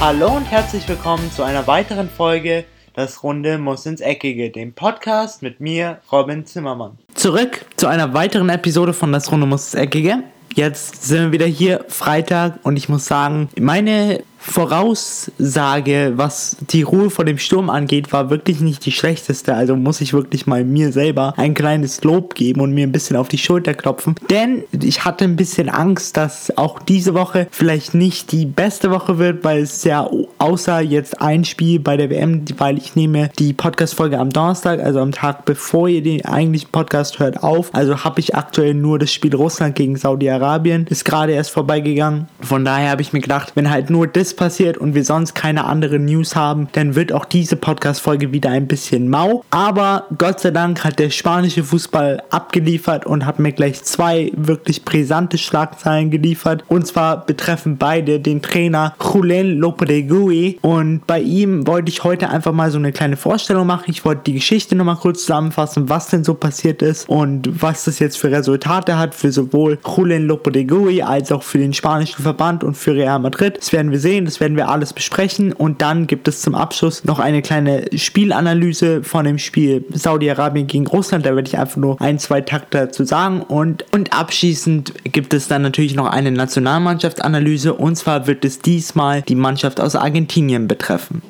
Hallo und herzlich willkommen zu einer weiteren Folge Das Runde muss ins Eckige, dem Podcast mit mir, Robin Zimmermann. Zurück zu einer weiteren Episode von Das Runde muss ins Eckige. Jetzt sind wir wieder hier Freitag und ich muss sagen, meine Voraussage, was die Ruhe vor dem Sturm angeht, war wirklich nicht die schlechteste. Also muss ich wirklich mal mir selber ein kleines Lob geben und mir ein bisschen auf die Schulter klopfen. Denn ich hatte ein bisschen Angst, dass auch diese Woche vielleicht nicht die beste Woche wird, weil es ja außer jetzt ein Spiel bei der WM, weil ich nehme die Podcast-Folge am Donnerstag, also am Tag bevor ihr den eigentlichen Podcast hört, auf. Also habe ich aktuell nur das Spiel Russland gegen Saudi-Arabien. Ist gerade erst vorbeigegangen. Von daher habe ich mir gedacht, wenn halt nur das passiert und wir sonst keine andere News haben, dann wird auch diese Podcast-Folge wieder ein bisschen mau. Aber Gott sei Dank hat der spanische Fußball abgeliefert und hat mir gleich zwei wirklich brisante Schlagzeilen geliefert. Und zwar betreffen beide den Trainer Julen Lopetegui. Und bei ihm wollte ich heute einfach mal so eine kleine Vorstellung machen. Ich wollte die Geschichte nochmal kurz zusammenfassen, was denn so passiert ist und was das jetzt für Resultate hat für sowohl Julen Lopetegui als auch für den spanischen Verband und für Real Madrid. Das werden wir sehen das werden wir alles besprechen und dann gibt es zum Abschluss noch eine kleine Spielanalyse von dem Spiel Saudi-Arabien gegen Russland. Da werde ich einfach nur ein, zwei Takte dazu sagen und, und abschließend gibt es dann natürlich noch eine Nationalmannschaftsanalyse und zwar wird es diesmal die Mannschaft aus Argentinien betreffen.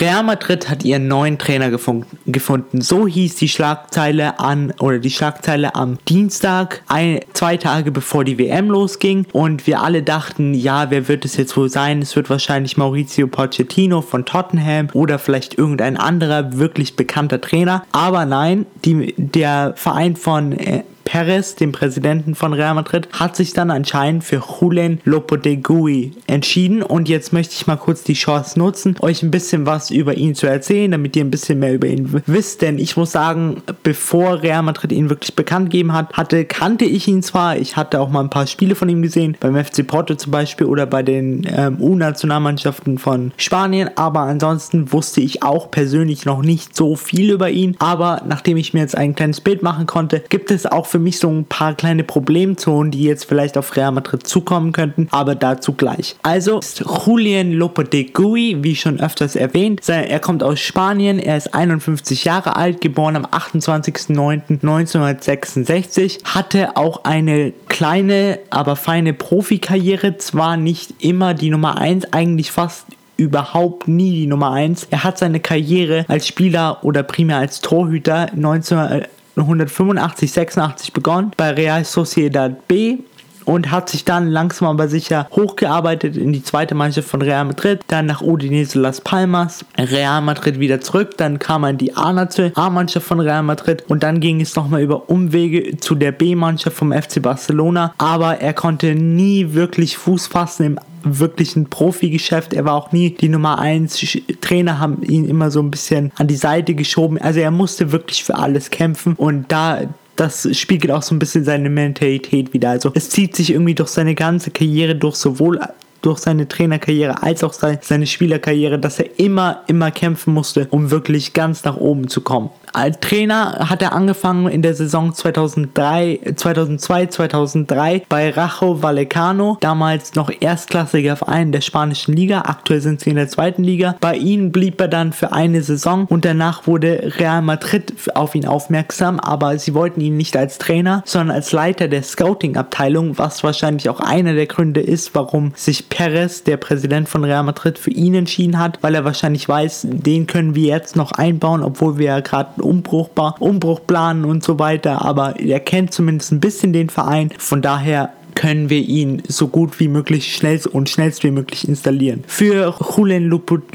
Real Madrid hat ihren neuen Trainer gefunden. So hieß die Schlagzeile an oder die Schlagzeile am Dienstag, ein, zwei Tage bevor die WM losging. Und wir alle dachten, ja, wer wird es jetzt wohl sein? Es wird wahrscheinlich Maurizio Pochettino von Tottenham oder vielleicht irgendein anderer wirklich bekannter Trainer. Aber nein, die, der Verein von äh, Perez, dem Präsidenten von Real Madrid, hat sich dann anscheinend für Julen Lopetegui entschieden. Und jetzt möchte ich mal kurz die Chance nutzen, euch ein bisschen was über ihn zu erzählen, damit ihr ein bisschen mehr über ihn wisst, denn ich muss sagen, bevor Real Madrid ihn wirklich bekannt gegeben hat, hatte, kannte ich ihn zwar, ich hatte auch mal ein paar Spiele von ihm gesehen, beim FC Porto zum Beispiel oder bei den ähm, U-Nationalmannschaften von Spanien, aber ansonsten wusste ich auch persönlich noch nicht so viel über ihn, aber nachdem ich mir jetzt ein kleines Bild machen konnte, gibt es auch für mich so ein paar kleine Problemzonen, die jetzt vielleicht auf Real Madrid zukommen könnten, aber dazu gleich. Also ist Julian Lopetegui, wie schon öfters erwähnt, er kommt aus Spanien, er ist 51 Jahre alt, geboren am 28.09.1966, hatte auch eine kleine, aber feine Profikarriere, zwar nicht immer die Nummer 1, eigentlich fast überhaupt nie die Nummer 1. Er hat seine Karriere als Spieler oder primär als Torhüter 19, 1985, 86 begonnen bei Real Sociedad B und hat sich dann langsam aber sicher hochgearbeitet in die zweite Mannschaft von Real Madrid, dann nach Udinese Las Palmas, Real Madrid wieder zurück, dann kam er in die A-Mannschaft von Real Madrid und dann ging es nochmal über Umwege zu der B-Mannschaft vom FC Barcelona, aber er konnte nie wirklich Fuß fassen im wirklich ein Profi-Geschäft. Er war auch nie die Nummer 1. Trainer haben ihn immer so ein bisschen an die Seite geschoben. Also er musste wirklich für alles kämpfen und da das spiegelt auch so ein bisschen seine Mentalität wieder. Also es zieht sich irgendwie durch seine ganze Karriere durch, sowohl durch seine Trainerkarriere als auch seine Spielerkarriere, dass er immer, immer kämpfen musste, um wirklich ganz nach oben zu kommen. Als Trainer hat er angefangen in der Saison 2003, 2002, 2003 bei Rajo Vallecano, damals noch erstklassiger Verein der spanischen Liga. Aktuell sind sie in der zweiten Liga. Bei ihnen blieb er dann für eine Saison und danach wurde Real Madrid auf ihn aufmerksam, aber sie wollten ihn nicht als Trainer, sondern als Leiter der Scouting-Abteilung, was wahrscheinlich auch einer der Gründe ist, warum sich Perez, der Präsident von Real Madrid, für ihn entschieden hat, weil er wahrscheinlich weiß, den können wir jetzt noch einbauen, obwohl wir ja gerade Umbruch, Umbruch planen und so weiter, aber er kennt zumindest ein bisschen den Verein. Von daher können wir ihn so gut wie möglich schnell und schnellst wie möglich installieren. Für Julen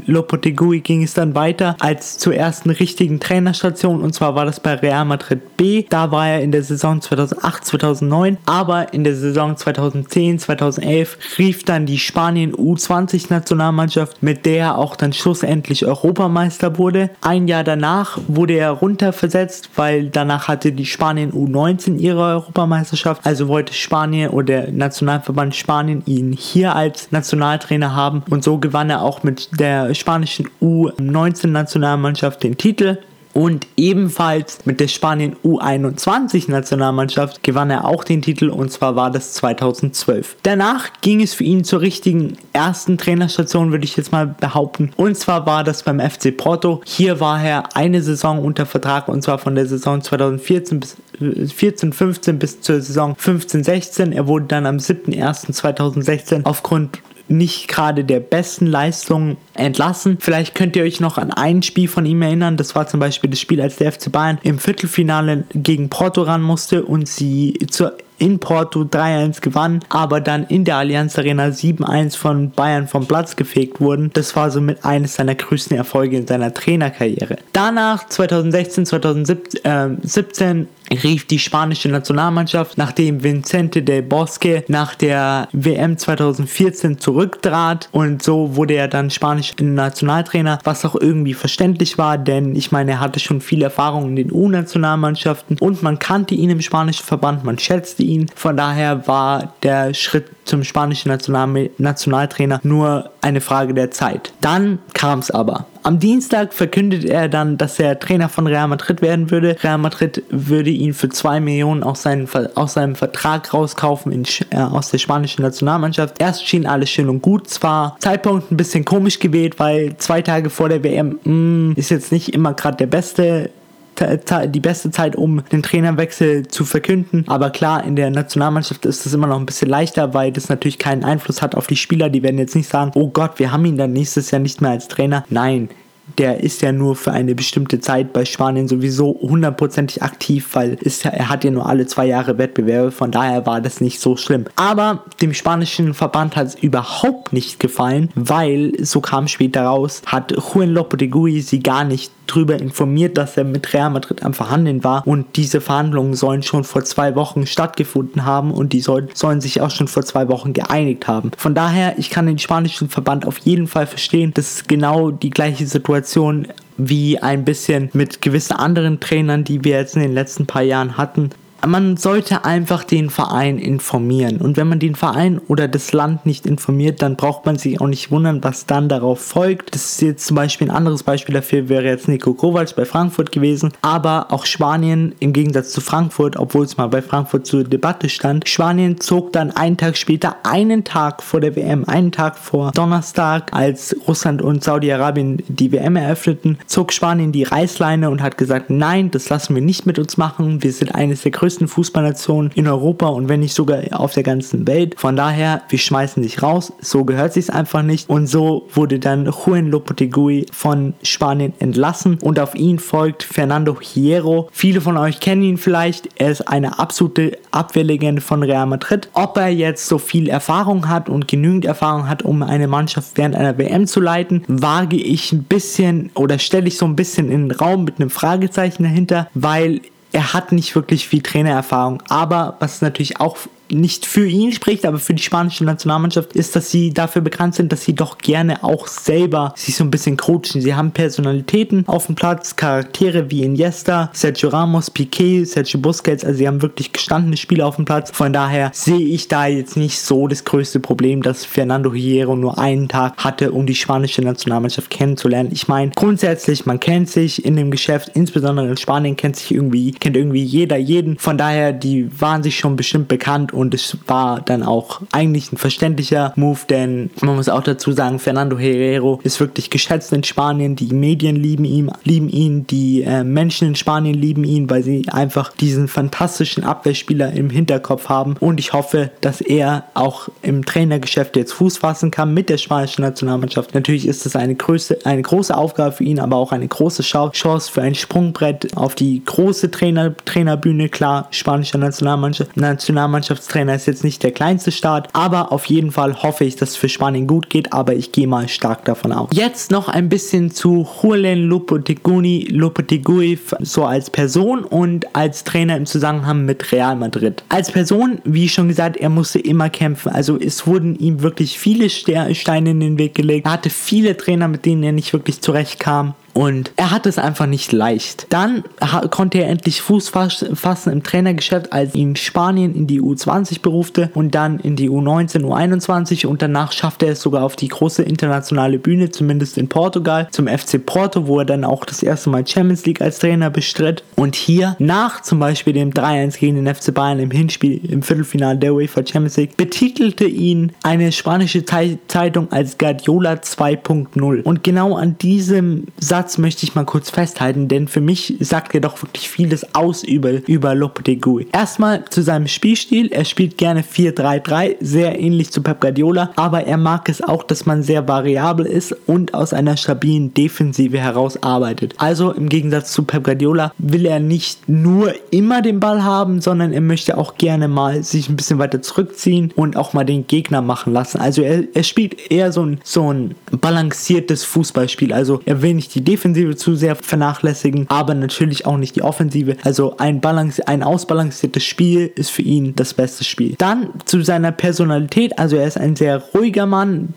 Lopetegui ging es dann weiter als zur ersten richtigen Trainerstation und zwar war das bei Real Madrid B. Da war er in der Saison 2008, 2009, aber in der Saison 2010, 2011 rief dann die Spanien U20 Nationalmannschaft, mit der er auch dann schlussendlich Europameister wurde. Ein Jahr danach wurde er runterversetzt, weil danach hatte die Spanien U19 ihre Europameisterschaft, also wollte Spanien oder der Nationalverband Spanien ihn hier als Nationaltrainer haben. Und so gewann er auch mit der spanischen U19-Nationalmannschaft den Titel Und ebenfalls mit der Spanien U21 Nationalmannschaft gewann er auch den Titel und zwar war das 2012. Danach ging es für ihn zur richtigen ersten Trainerstation, würde ich jetzt mal behaupten. Und zwar war das beim FC Porto. Hier war er eine Saison unter Vertrag und zwar von der Saison 2014 bis 14, 15 bis zur Saison 15, 16. Er wurde dann am 7.01.2016 aufgrund nicht gerade der besten Leistung entlassen. Vielleicht könnt ihr euch noch an ein Spiel von ihm erinnern. Das war zum Beispiel das Spiel, als der FC Bayern im Viertelfinale gegen Porto ran musste und sie zur in Porto 3-1 gewann, aber dann in der Allianz Arena 7-1 von Bayern vom Platz gefegt wurden. Das war somit eines seiner größten Erfolge in seiner Trainerkarriere. Danach 2016, 2017 rief die spanische Nationalmannschaft, nachdem Vicente del Bosque nach der WM 2014 zurücktrat und so wurde er dann spanischer Nationaltrainer, was auch irgendwie verständlich war, denn ich meine, er hatte schon viel Erfahrung in den U-Nationalmannschaften und man kannte ihn im spanischen Verband, man schätzte ihn, von daher war der Schritt zum spanischen National Nationaltrainer nur eine Frage der Zeit. Dann kam es aber. Am Dienstag verkündet er dann, dass er Trainer von Real Madrid werden würde. Real Madrid würde ihn für 2 Millionen aus, seinen, aus seinem Vertrag rauskaufen in, äh, aus der spanischen Nationalmannschaft. Erst schien alles schön und gut. Zwar Zeitpunkt ein bisschen komisch gewählt, weil zwei Tage vor der WM mh, mm, ist jetzt nicht immer gerade der beste die beste Zeit, um den Trainerwechsel zu verkünden. Aber klar, in der Nationalmannschaft ist es immer noch ein bisschen leichter, weil das natürlich keinen Einfluss hat auf die Spieler. Die werden jetzt nicht sagen, oh Gott, wir haben ihn dann nächstes Jahr nicht mehr als Trainer. Nein, der ist ja nur für eine bestimmte Zeit bei Spanien sowieso hundertprozentig aktiv, weil ist, er hat ja nur alle zwei Jahre Wettbewerbe, von daher war das nicht so schlimm. Aber dem spanischen Verband hat es überhaupt nicht gefallen, weil, so kam später raus, hat Juan Lopetegui sie gar nicht darüber informiert, dass er mit Real Madrid am Verhandeln war und diese Verhandlungen sollen schon vor zwei Wochen stattgefunden haben und die sollen, sollen sich auch schon vor zwei Wochen geeinigt haben. Von daher, ich kann den spanischen Verband auf jeden Fall verstehen, das ist genau die gleiche Situation wie ein bisschen mit gewissen anderen Trainern, die wir jetzt in den letzten paar Jahren hatten man sollte einfach den Verein informieren. Und wenn man den Verein oder das Land nicht informiert, dann braucht man sich auch nicht wundern, was dann darauf folgt. Das ist jetzt zum Beispiel ein anderes Beispiel dafür, wäre jetzt Nico Kovac bei Frankfurt gewesen. Aber auch Spanien im Gegensatz zu Frankfurt, obwohl es mal bei Frankfurt zur Debatte stand, Spanien zog dann einen Tag später, einen Tag vor der WM, einen Tag vor Donnerstag, als Russland und Saudi-Arabien die WM eröffneten, zog Spanien die Reißleine und hat gesagt, nein, das lassen wir nicht mit uns machen. Wir sind eines der größten größten Fußballnationen in Europa und wenn nicht sogar auf der ganzen Welt. Von daher, wir schmeißen dich raus. So gehört sich's einfach nicht. Und so wurde dann Juan Lopetegui von Spanien entlassen und auf ihn folgt Fernando Hierro. Viele von euch kennen ihn vielleicht. Er ist eine absolute Abwehrlegende von Real Madrid. Ob er jetzt so viel Erfahrung hat und genügend Erfahrung hat, um eine Mannschaft während einer WM zu leiten, wage ich ein bisschen oder stelle ich so ein bisschen in den Raum mit einem Fragezeichen dahinter, weil er hat nicht wirklich viel Trainererfahrung. Aber was natürlich auch nicht für ihn spricht, aber für die spanische Nationalmannschaft ist, dass sie dafür bekannt sind, dass sie doch gerne auch selber sich so ein bisschen coachen. Sie haben Personalitäten auf dem Platz, Charaktere wie Iniesta, Sergio Ramos, Piquet, Sergio Busquets, also sie haben wirklich gestandene Spieler auf dem Platz. Von daher sehe ich da jetzt nicht so das größte Problem, dass Fernando Hierro nur einen Tag hatte, um die spanische Nationalmannschaft kennenzulernen. Ich meine, grundsätzlich, man kennt sich in dem Geschäft, insbesondere in Spanien kennt sich irgendwie, kennt irgendwie jeder jeden. Von daher, die waren sich schon bestimmt bekannt und es war dann auch eigentlich ein verständlicher Move, denn man muss auch dazu sagen, Fernando Herrero ist wirklich geschätzt in Spanien. Die Medien lieben ihn, lieben ihn, die äh, Menschen in Spanien lieben ihn, weil sie einfach diesen fantastischen Abwehrspieler im Hinterkopf haben. Und ich hoffe, dass er auch im Trainergeschäft jetzt Fuß fassen kann mit der spanischen Nationalmannschaft. Natürlich ist es eine, eine große Aufgabe für ihn, aber auch eine große Chance für ein Sprungbrett auf die große Trainer, Trainerbühne. Klar, spanischer Nationalmannschaft, Nationalmannschafts Bundestrainer ist jetzt nicht der kleinste Start, aber auf jeden Fall hoffe ich, dass es für Spanien gut geht, aber ich gehe mal stark davon aus. Jetzt noch ein bisschen zu Julen Lopetegui, Lopetegui so als Person und als Trainer im Zusammenhang mit Real Madrid. Als Person, wie schon gesagt, er musste immer kämpfen, also es wurden ihm wirklich viele Steine in den Weg gelegt. Er hatte viele Trainer, mit denen er nicht wirklich zurechtkam. Und er hat es einfach nicht leicht. Dann konnte er endlich Fuß fassen im Trainergeschäft, als ihn Spanien in die U20 berufte und dann in die U19, U21 und danach schaffte er es sogar auf die große internationale Bühne, zumindest in Portugal, zum FC Porto, wo er dann auch das erste Mal Champions League als Trainer bestritt. Und hier nach zum Beispiel dem 3-1 gegen den FC Bayern im Hinspiel im Viertelfinale der UEFA Champions League betitelte ihn eine spanische Zeitung als Guardiola 2.0. Und genau an diesem Satz möchte ich mal kurz festhalten, denn für mich sagt er doch wirklich vieles aus über, über Lopetegui. Erstmal zu seinem Spielstil. Er spielt gerne 4-3-3, sehr ähnlich zu Pep Guardiola, aber er mag es auch, dass man sehr variabel ist und aus einer stabilen Defensive heraus arbeitet. Also im Gegensatz zu Pep Guardiola will er nicht nur immer den Ball haben, sondern er möchte auch gerne mal sich ein bisschen weiter zurückziehen und auch mal den Gegner machen lassen. Also er, er spielt eher so ein, so ein balanciertes Fußballspiel. Also er will nicht die Defensive zu sehr vernachlässigen, aber natürlich auch nicht die Offensive. Also ein, Balance, ein ausbalanciertes Spiel ist für ihn das beste Spiel. Dann zu seiner Personalität. Also er ist ein sehr ruhiger Mann,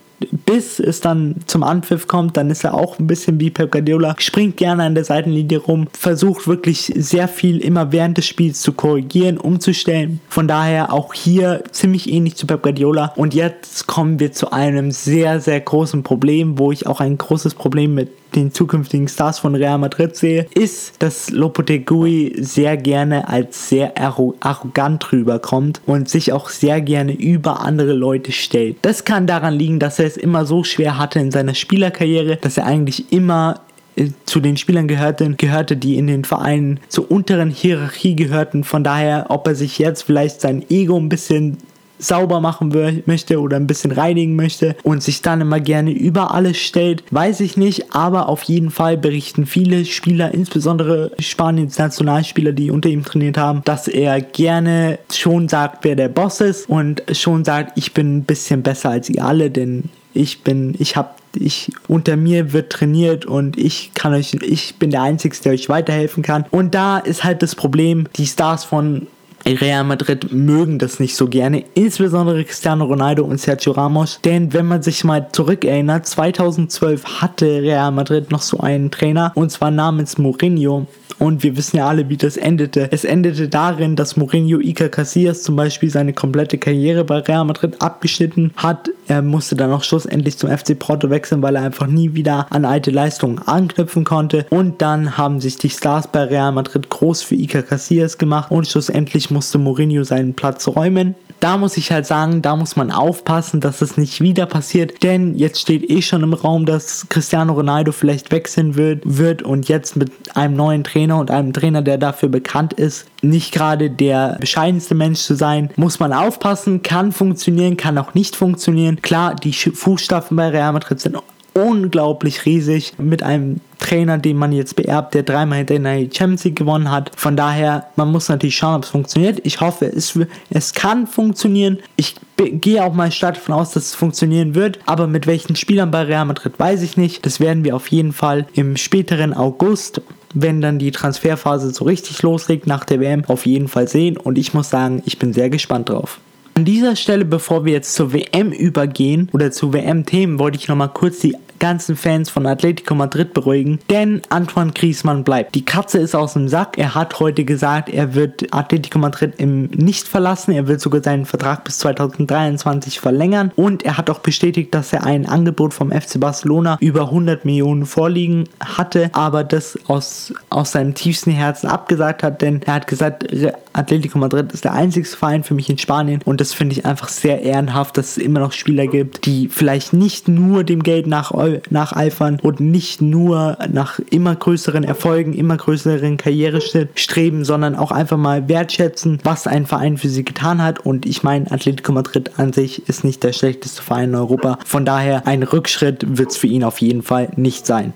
bis es dann zum Anpfiff kommt, dann ist er auch ein bisschen wie Pep Guardiola, springt gerne an der Seitenlinie rum, versucht wirklich sehr viel immer während des Spiels zu korrigieren, umzustellen. Von daher auch hier ziemlich ähnlich zu Pep Guardiola. Und jetzt kommen wir zu einem sehr, sehr großen Problem, wo ich auch ein großes Problem mit den zukünftigen Stars von Real Madrid sehe, ist, dass Lopetegui sehr gerne als sehr arrogant rüberkommt und sich auch sehr gerne über andere Leute stellt. Das kann daran liegen, dass er es immer so schwer hatte in seiner Spielerkarriere, dass er eigentlich immer äh, zu den Spielern gehörte, gehörte, die in den Vereinen zur unteren Hierarchie gehörten. Von daher, ob er sich jetzt vielleicht sein Ego ein bisschen sauber machen möchte oder ein bisschen reinigen möchte und sich dann immer gerne über alles stellt, weiß ich nicht, aber auf jeden Fall berichten viele Spieler, insbesondere Spaniens Nationalspieler, die unter ihm trainiert haben, dass er gerne schon sagt, wer der Boss ist und schon sagt, ich bin ein bisschen besser als ihr alle, denn ich bin, ich habe ich unter mir wird trainiert und ich kann euch, ich bin der Einzige, der euch weiterhelfen kann. Und da ist halt das Problem, die Stars von Real Madrid mögen das nicht so gerne, insbesondere Cristiano Ronaldo und Sergio Ramos, denn wenn man sich mal zurückerinnert, 2012 hatte Real Madrid noch so einen Trainer und zwar namens Mourinho und wir wissen ja alle, wie das endete. Es endete darin, dass Mourinho Iker Casillas zum Beispiel seine komplette Karriere bei Real Madrid abgeschnitten hat. Er musste dann auch schlussendlich zum FC Porto wechseln, weil er einfach nie wieder an alte Leistungen anknüpfen konnte. Und dann haben sich die Stars bei Real Madrid groß für Iker Casillas gemacht und schlussendlich musste Mourinho seinen Platz räumen. Da muss ich halt sagen, da muss man aufpassen, dass es nicht wieder passiert, denn jetzt steht eh schon im Raum, dass Cristiano Ronaldo vielleicht wechseln wird, wird und jetzt mit einem neuen Trainer und einem Trainer, der dafür bekannt ist, nicht gerade der bescheidenste Mensch zu sein, muss man aufpassen, kann funktionieren, kann auch nicht funktionieren. Klar, die Fußstapfen bei Real Madrid sind unglaublich riesig. Mit einem Trainer, den man jetzt beerbt, der dreimal hintereinander die Champions League gewonnen hat. Von daher, man muss natürlich schauen, ob es funktioniert. Ich hoffe, es, es kann funktionieren. Ich gehe auch mal stark davon aus, dass es funktionieren wird. Aber mit welchen Spielern bei Real Madrid weiß ich nicht. Das werden wir auf jeden Fall im späteren August wenn dann die Transferphase so richtig loslegt nach der WM, auf jeden Fall sehen. Und ich muss sagen, ich bin sehr gespannt drauf. An dieser Stelle, bevor wir jetzt zur WM übergehen oder zu WM-Themen, wollte ich nochmal kurz die ganzen Fans von Atletico Madrid beruhigen, denn Antoine Griezmann bleibt. Die Katze ist aus dem Sack. Er hat heute gesagt, er wird Atletico Madrid im nicht verlassen. Er will sogar seinen Vertrag bis 2023 verlängern und er hat auch bestätigt, dass er ein Angebot vom FC Barcelona über 100 Millionen vorliegen hatte, aber das aus, aus seinem tiefsten Herzen abgesagt hat, denn er hat gesagt, Atletico Madrid ist der einzige Verein für mich in Spanien und das finde ich einfach sehr ehrenhaft, dass es immer noch Spieler gibt, die vielleicht nicht nur dem Geld nach nacheifern und nicht nur nach immer größeren Erfolgen, immer größeren Karriereschritt streben, sondern auch einfach mal wertschätzen, was ein Verein für sie getan hat. Und ich meine, Atletico Madrid an sich ist nicht der schlechteste Verein in Europa. Von daher ein Rückschritt wird es für ihn auf jeden Fall nicht sein.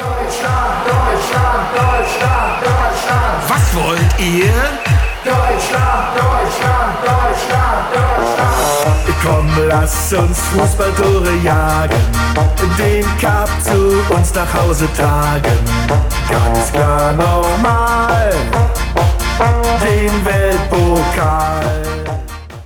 Deutschland, Deutschland, Deutschland, Deutschland. Was wollt ihr? Deutschland, Deutschland, Deutschland. Komm, lass uns Fußballtore jagen, den Cup zu uns nach Hause tragen. Ganz klar nochmal, den Weltpokal.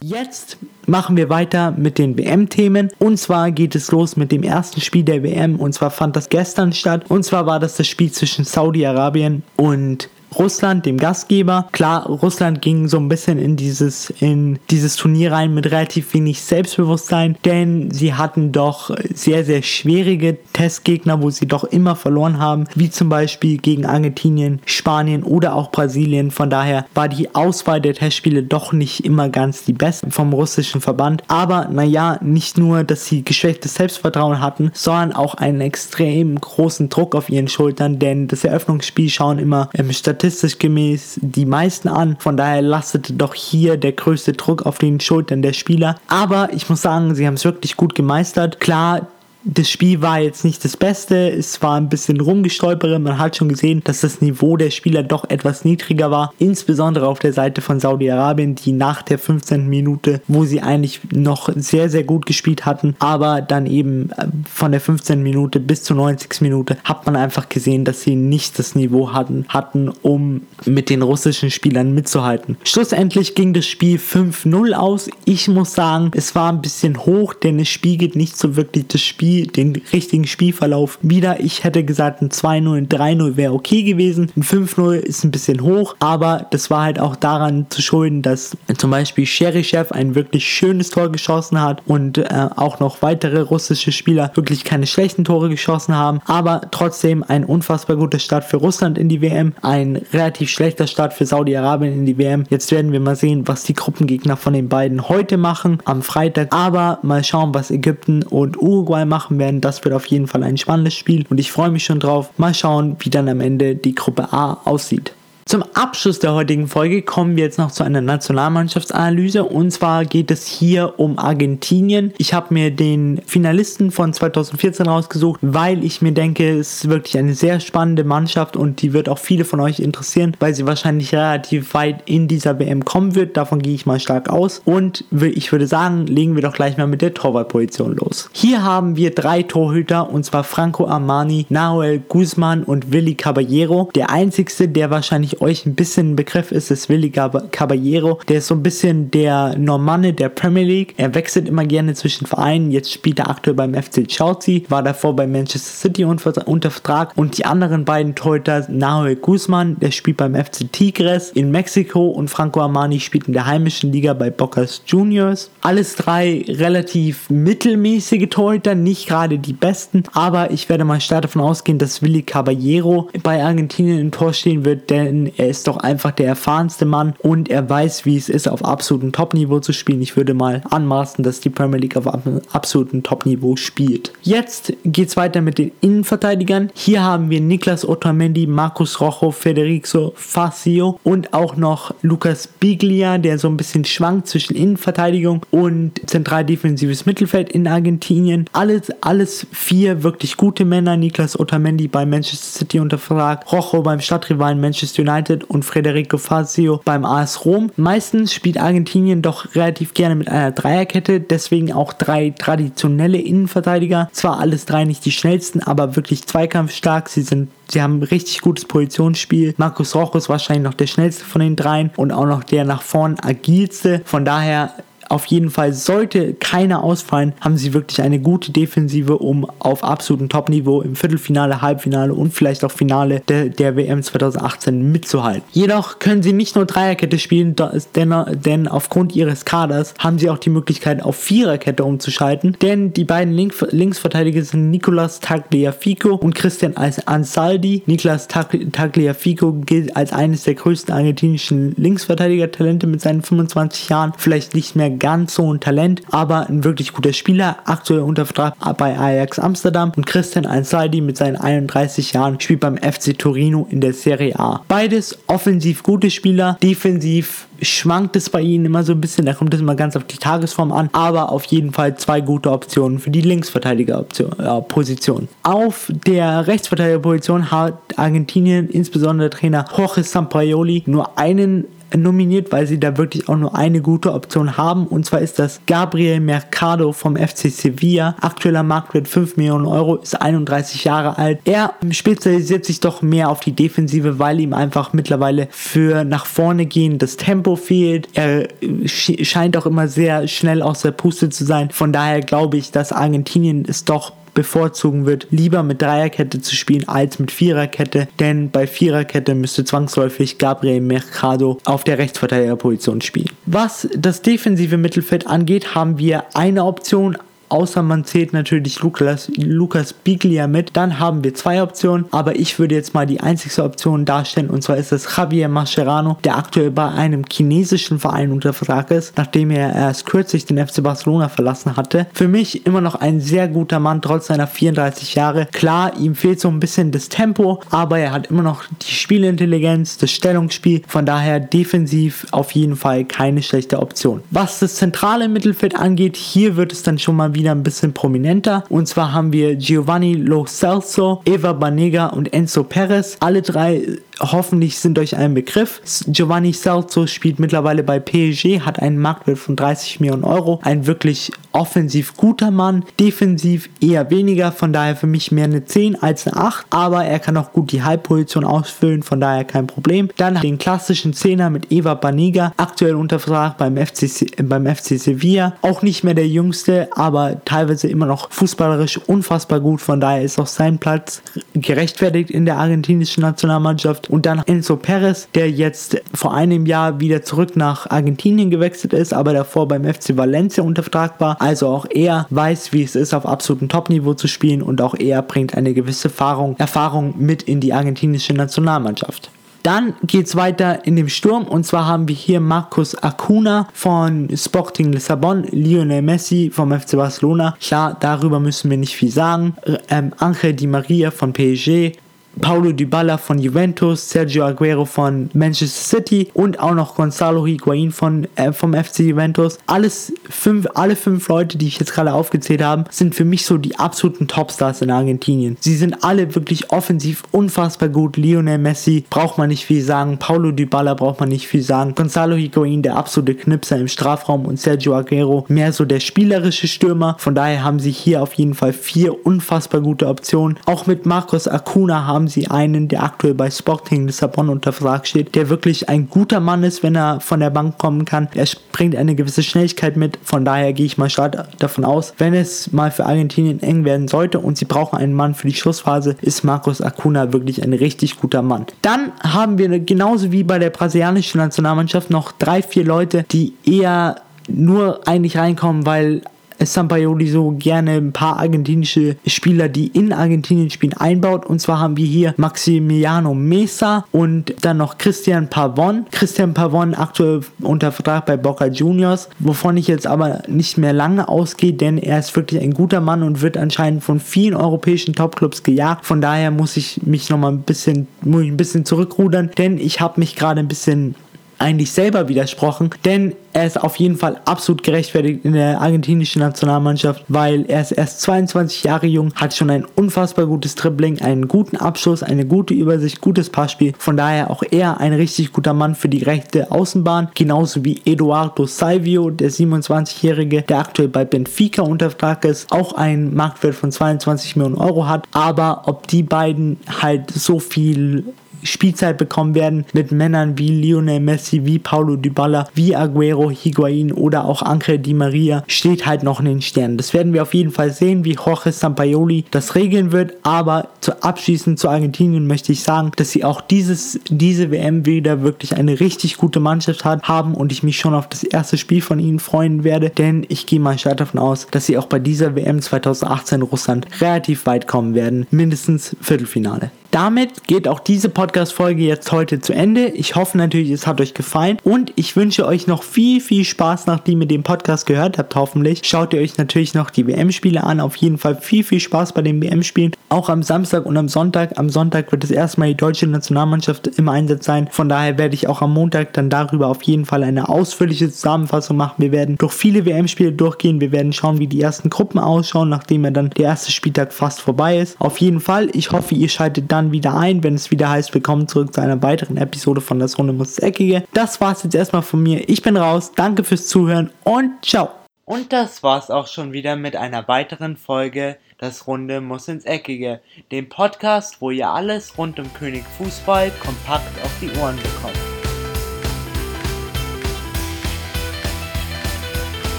Jetzt machen wir weiter mit den WM-Themen. Und zwar geht es los mit dem ersten Spiel der WM. Und zwar fand das gestern statt. Und zwar war das das Spiel zwischen Saudi-Arabien und Russland, dem Gastgeber. Klar, Russland ging so ein bisschen in dieses, in dieses Turnier rein mit relativ wenig Selbstbewusstsein, denn sie hatten doch sehr, sehr schwierige Testgegner, wo sie doch immer verloren haben, wie zum Beispiel gegen Argentinien, Spanien oder auch Brasilien. Von daher war die Auswahl der Testspiele doch nicht immer ganz die beste vom russischen Verband. Aber naja, nicht nur, dass sie geschwächtes Selbstvertrauen hatten, sondern auch einen extrem großen Druck auf ihren Schultern, denn das Eröffnungsspiel schauen immer im Statistiken statistisch gemäß die meisten an. Von daher lastete doch hier der größte Druck auf den Schultern der Spieler. Aber ich muss sagen, sie haben es wirklich gut gemeistert. Klar, das Spiel war jetzt nicht das Beste, es war ein bisschen rumgestolpert. Man hat schon gesehen, dass das Niveau der Spieler doch etwas niedriger war, insbesondere auf der Seite von Saudi-Arabien, die nach der 15. Minute, wo sie eigentlich noch sehr, sehr gut gespielt hatten, aber dann eben äh, von der 15. Minute bis zur 90. Minute hat man einfach gesehen, dass sie nicht das Niveau hatten, hatten um mit den russischen Spielern mitzuhalten. Schlussendlich ging das Spiel 5-0 aus. Ich muss sagen, es war ein bisschen hoch, denn es spiegelt nicht so wirklich das Spiel den richtigen Spielverlauf wieder. Ich hätte gesagt, ein 2-0, ein 3-0 wäre okay gewesen. Ein 5-0 ist ein bisschen hoch, aber das war halt auch daran zu schulden, dass zum Beispiel Cherichev ein wirklich schönes Tor geschossen hat und äh, auch noch weitere russische Spieler wirklich keine schlechten Tore geschossen haben, aber trotzdem ein unfassbar guter Start für Russland in die WM, ein relativ schlechter Start für Saudi-Arabien in die WM. Jetzt werden wir mal sehen, was die Gruppengegner von den beiden heute machen am Freitag, aber mal schauen, was Ägypten und Uruguay machen machen werden. Das wird auf jeden Fall ein spannendes Spiel und ich freue mich schon drauf. Mal schauen, wie dann am Ende die Gruppe A aussieht. Zum Abschluss der heutigen Folge kommen wir jetzt noch zu einer Nationalmannschaftsanalyse und zwar geht es hier um Argentinien. Ich habe mir den Finalisten von 2014 rausgesucht, weil ich mir denke, es ist wirklich eine sehr spannende Mannschaft und die wird auch viele von euch interessieren, weil sie wahrscheinlich relativ weit in dieser WM kommen wird. Davon gehe ich mal stark aus und ich würde sagen, legen wir doch gleich mal mit der Torwartposition los. Hier haben wir drei Torhüter und zwar Franco Armani, Nahuel Guzman und Willy Caballero. Der einzigste, der wahrscheinlich euch ein bisschen ein Begriff ist, ist Willy Caballero. Der ist so ein bisschen der Normanne der Premier League. Er wechselt immer gerne zwischen Vereinen. Jetzt spielt er aktuell beim FC Chelsea, war davor bei Manchester City unter, Vertrag. Und die anderen beiden Torhüter, Nahuel Guzman, der spielt beim FC Tigres in Mexiko und Franco Armani spielt in der heimischen Liga bei Bocas Juniors. Alles drei relativ mittelmäßige Torhüter, nicht gerade die besten, aber ich werde mal stark davon ausgehen, dass Willy Caballero bei Argentinien im Tor stehen wird, denn er ist doch einfach der erfahrenste Mann und er weiß, wie es ist, auf absolutem Top-Niveau zu spielen. Ich würde mal anmaßen, dass die Premier League auf absolutem Top-Niveau spielt. Jetzt geht es weiter mit den Innenverteidigern. Hier haben wir Niklas Otamendi, Markus Rojo, Federico Facio und auch noch Lucas Biglia, der so ein bisschen schwankt zwischen Innenverteidigung und zentral defensives Mittelfeld in Argentinien. Alles, alles vier wirklich gute Männer. Niklas Otamendi bei Manchester City unter Vertrag, Rojo beim Stadtrivalen Manchester United United und Federico Fazio beim AS Rom. Meistens spielt Argentinien doch relativ gerne mit einer Dreierkette, deswegen auch drei traditionelle Innenverteidiger. Zwar alles drei nicht die schnellsten, aber wirklich zweikampfstark. Sie sind Sie haben ein richtig gutes Positionsspiel. Markus Roch ist wahrscheinlich noch der schnellste von den dreien und auch noch der nach vorn agilste. Von daher auf jeden Fall sollte keiner ausfallen, haben sie wirklich eine gute Defensive, um auf absolutem Top-Niveau im Viertelfinale, Halbfinale und vielleicht auch Finale der, der WM 2018 mitzuhalten. Jedoch können sie nicht nur Dreierkette spielen, denn, denn aufgrund ihres Kaders haben sie auch die Möglichkeit auf Viererkette umzuschalten, denn die beiden Link Linksverteidiger sind Nicolas Tagliafico und Christian Ansaldi. Nicolas Tagliafico gilt als eines der größten argentinischen Linksverteidiger-Talente mit seinen 25 Jahren, vielleicht nicht mehr ganz so ein Talent, aber ein wirklich guter Spieler, aktuell unter Vertrag bei Ajax Amsterdam und Christian Ansaldi mit seinen 31 Jahren spielt beim FC Torino in der Serie A. Beides offensiv gute Spieler, defensiv schwankt es bei ihnen immer so ein bisschen, da kommt es immer ganz auf die Tagesform an, aber auf jeden Fall zwei gute Optionen für die Linksverteidiger-Position. Äh, auf der Rechtsverteidiger-Position hat Argentinien, insbesondere Trainer Jorge Sampaoli, nur einen nominiert, weil sie da wirklich auch nur eine gute Option haben. Und zwar ist das Gabriel Mercado vom FC Sevilla. Aktueller Marktwert 5 Millionen Euro, ist 31 Jahre alt. Er spezialisiert sich doch mehr auf die Defensive, weil ihm einfach mittlerweile für nach vorne gehen das Tempo fehlt. Er scheint auch immer sehr schnell aus der Puste zu sein. Von daher glaube ich, dass Argentinien es doch bevorzugen wird, lieber mit Dreierkette zu spielen als mit Viererkette, denn bei Viererkette müsste zwangsläufig Gabriel Mercado auf der Rechtsverteidigerposition spielen. Was das defensive Mittelfeld angeht, haben wir eine Option, außer man zählt natürlich Lukas, Lukas Biglia mit. Dann haben wir zwei Optionen, aber ich würde jetzt mal die einzigste Option darstellen und zwar ist das Javier Mascherano, der aktuell bei einem chinesischen Verein unter Vertrag ist, nachdem er erst kürzlich den FC Barcelona verlassen hatte. Für mich immer noch ein sehr guter Mann, trotz seiner 34 Jahre. Klar, ihm fehlt so ein bisschen das Tempo, aber er hat immer noch die Spielintelligenz, das Stellungsspiel, von daher defensiv auf jeden Fall keine schlechte Option. Was das zentrale Mittelfeld angeht, hier wird es dann schon mal wieder ein bisschen prominenter. Und zwar haben wir Giovanni Lo Celso, Eva Banega und Enzo Perez. Alle drei hoffentlich sind euch ein Begriff. Giovanni Celso spielt mittlerweile bei PSG, hat einen Marktwert von 30 Millionen Euro. Ein wirklich offensiv guter Mann, defensiv eher weniger, von daher für mich mehr eine 10 als eine 8, aber er kann auch gut die Halbposition ausfüllen, von daher kein Problem. Dann den klassischen Zehner mit Eva Baniga, aktuell unter Vertrag beim FC, beim FC Sevilla, auch nicht mehr der jüngste, aber teilweise immer noch fußballerisch unfassbar gut, von daher ist auch sein Platz gerechtfertigt in der argentinischen Nationalmannschaft. Und dann Enzo Perez, der jetzt vor einem Jahr wieder zurück nach Argentinien gewechselt ist, aber davor beim FC Valencia unter Vertrag war. Also auch er weiß, wie es ist, auf absolutem Top-Niveau zu spielen und auch er bringt eine gewisse Erfahrung, Erfahrung mit in die argentinische Nationalmannschaft. Dann geht es weiter in dem Sturm und zwar haben wir hier Marcus Acuna von Sporting Lissabon, Lionel Messi vom FC Barcelona. Klar, darüber müssen wir nicht viel sagen. Ähm, Angel Di Maria von PSG, Paulo Dybala von Juventus, Sergio Aguero von Manchester City und auch noch Gonzalo Higuain von, äh, vom FC Juventus. Alles fünf, alle fünf Leute, die ich jetzt gerade aufgezählt habe, sind für mich so die absoluten Topstars in Argentinien. Sie sind alle wirklich offensiv unfassbar gut. Lionel Messi braucht man nicht viel sagen, Paulo Dybala braucht man nicht viel sagen, Gonzalo Higuain der absolute Knipser im Strafraum und Sergio Aguero mehr so der spielerische Stürmer. Von daher haben sie hier auf jeden Fall vier unfassbar gute Optionen. Auch mit Marcos Acuna haben haben sie einen, der aktuell bei Sporting Lissabon unter Vertrag steht, der wirklich ein guter Mann ist, wenn er von der Bank kommen kann. Er bringt eine gewisse Schnelligkeit mit, von daher gehe ich mal stark davon aus, wenn es mal für Argentinien eng werden sollte und sie brauchen einen Mann für die Schlussphase, ist Marcos Acuna wirklich ein richtig guter Mann. Dann haben wir genauso wie bei der brasilianischen Nationalmannschaft noch drei, vier Leute, die eher nur eigentlich reinkommen, weil Sampaoli so gerne ein paar argentinische Spieler, die in Argentinien spielen, einbaut. Und zwar haben wir hier Maximiliano Mesa und dann noch Christian Pavon. Christian Pavon aktuell unter Vertrag bei Boca Juniors, wovon ich jetzt aber nicht mehr lange ausgehe, denn er ist wirklich ein guter Mann und wird anscheinend von vielen europäischen Topclubs gejagt. Von daher muss ich mich nochmal ein bisschen, ein bisschen zurückrudern, denn ich habe mich gerade ein bisschen eigentlich selber widersprochen, denn er ist auf jeden Fall absolut gerechtfertigt in der argentinischen Nationalmannschaft, weil er ist erst 22 Jahre jung, hat schon ein unfassbar gutes Dribbling, einen guten Abschluss, eine gute Übersicht, gutes Passspiel. Von daher auch er ein richtig guter Mann für die rechte Außenbahn, genauso wie Eduardo Salvio, der 27-Jährige, der aktuell bei Benfica unter Vertrag ist, auch einen Marktwert von 22 Millionen Euro hat. Aber ob die beiden halt so viel Spielzeit bekommen werden mit Männern wie Lionel Messi, wie Paulo Dybala, wie Aguero, Higuain oder auch Angel Di Maria steht halt noch in den Sternen. Das werden wir auf jeden Fall sehen, wie Jorge Sampaoli das regeln wird, aber zu abschließend zu Argentinien möchte ich sagen, dass sie auch dieses, diese WM wieder wirklich eine richtig gute Mannschaft hat, haben und ich mich schon auf das erste Spiel von ihnen freuen werde, denn ich gehe mal stark davon aus, dass sie auch bei dieser WM 2018 Russland relativ weit kommen werden, mindestens Viertelfinale. Damit geht auch diese Podcast-Folge jetzt heute zu Ende. Ich hoffe natürlich, es hat euch gefallen und ich wünsche euch noch viel, viel Spaß, nachdem ihr den Podcast gehört habt, hoffentlich. Schaut ihr euch natürlich noch die WM-Spiele an. Auf jeden Fall viel, viel Spaß bei den WM-Spielen. Auch am Samstag und am Sonntag. Am Sonntag wird es erstmal die deutsche Nationalmannschaft im Einsatz sein. Von daher werde ich auch am Montag dann darüber auf jeden Fall eine ausführliche Zusammenfassung machen. Wir werden durch viele WM-Spiele durchgehen. Wir werden schauen, wie die ersten Gruppen ausschauen, nachdem ja dann der erste Spieltag fast vorbei ist. Auf jeden Fall, ich hoffe, ihr schaltet dann dann wieder ein, wenn es wieder heißt, willkommen zurück zu einer weiteren Episode von Das Runde muss Eckige. Das war's jetzt erstmal von mir. Ich bin raus. Danke fürs Zuhören und ciao. Und das war's auch schon wieder mit einer weiteren Folge Das Runde muss ins Eckige, dem Podcast, wo ihr alles rund um König Fußball kompakt auf die Ohren bekommt.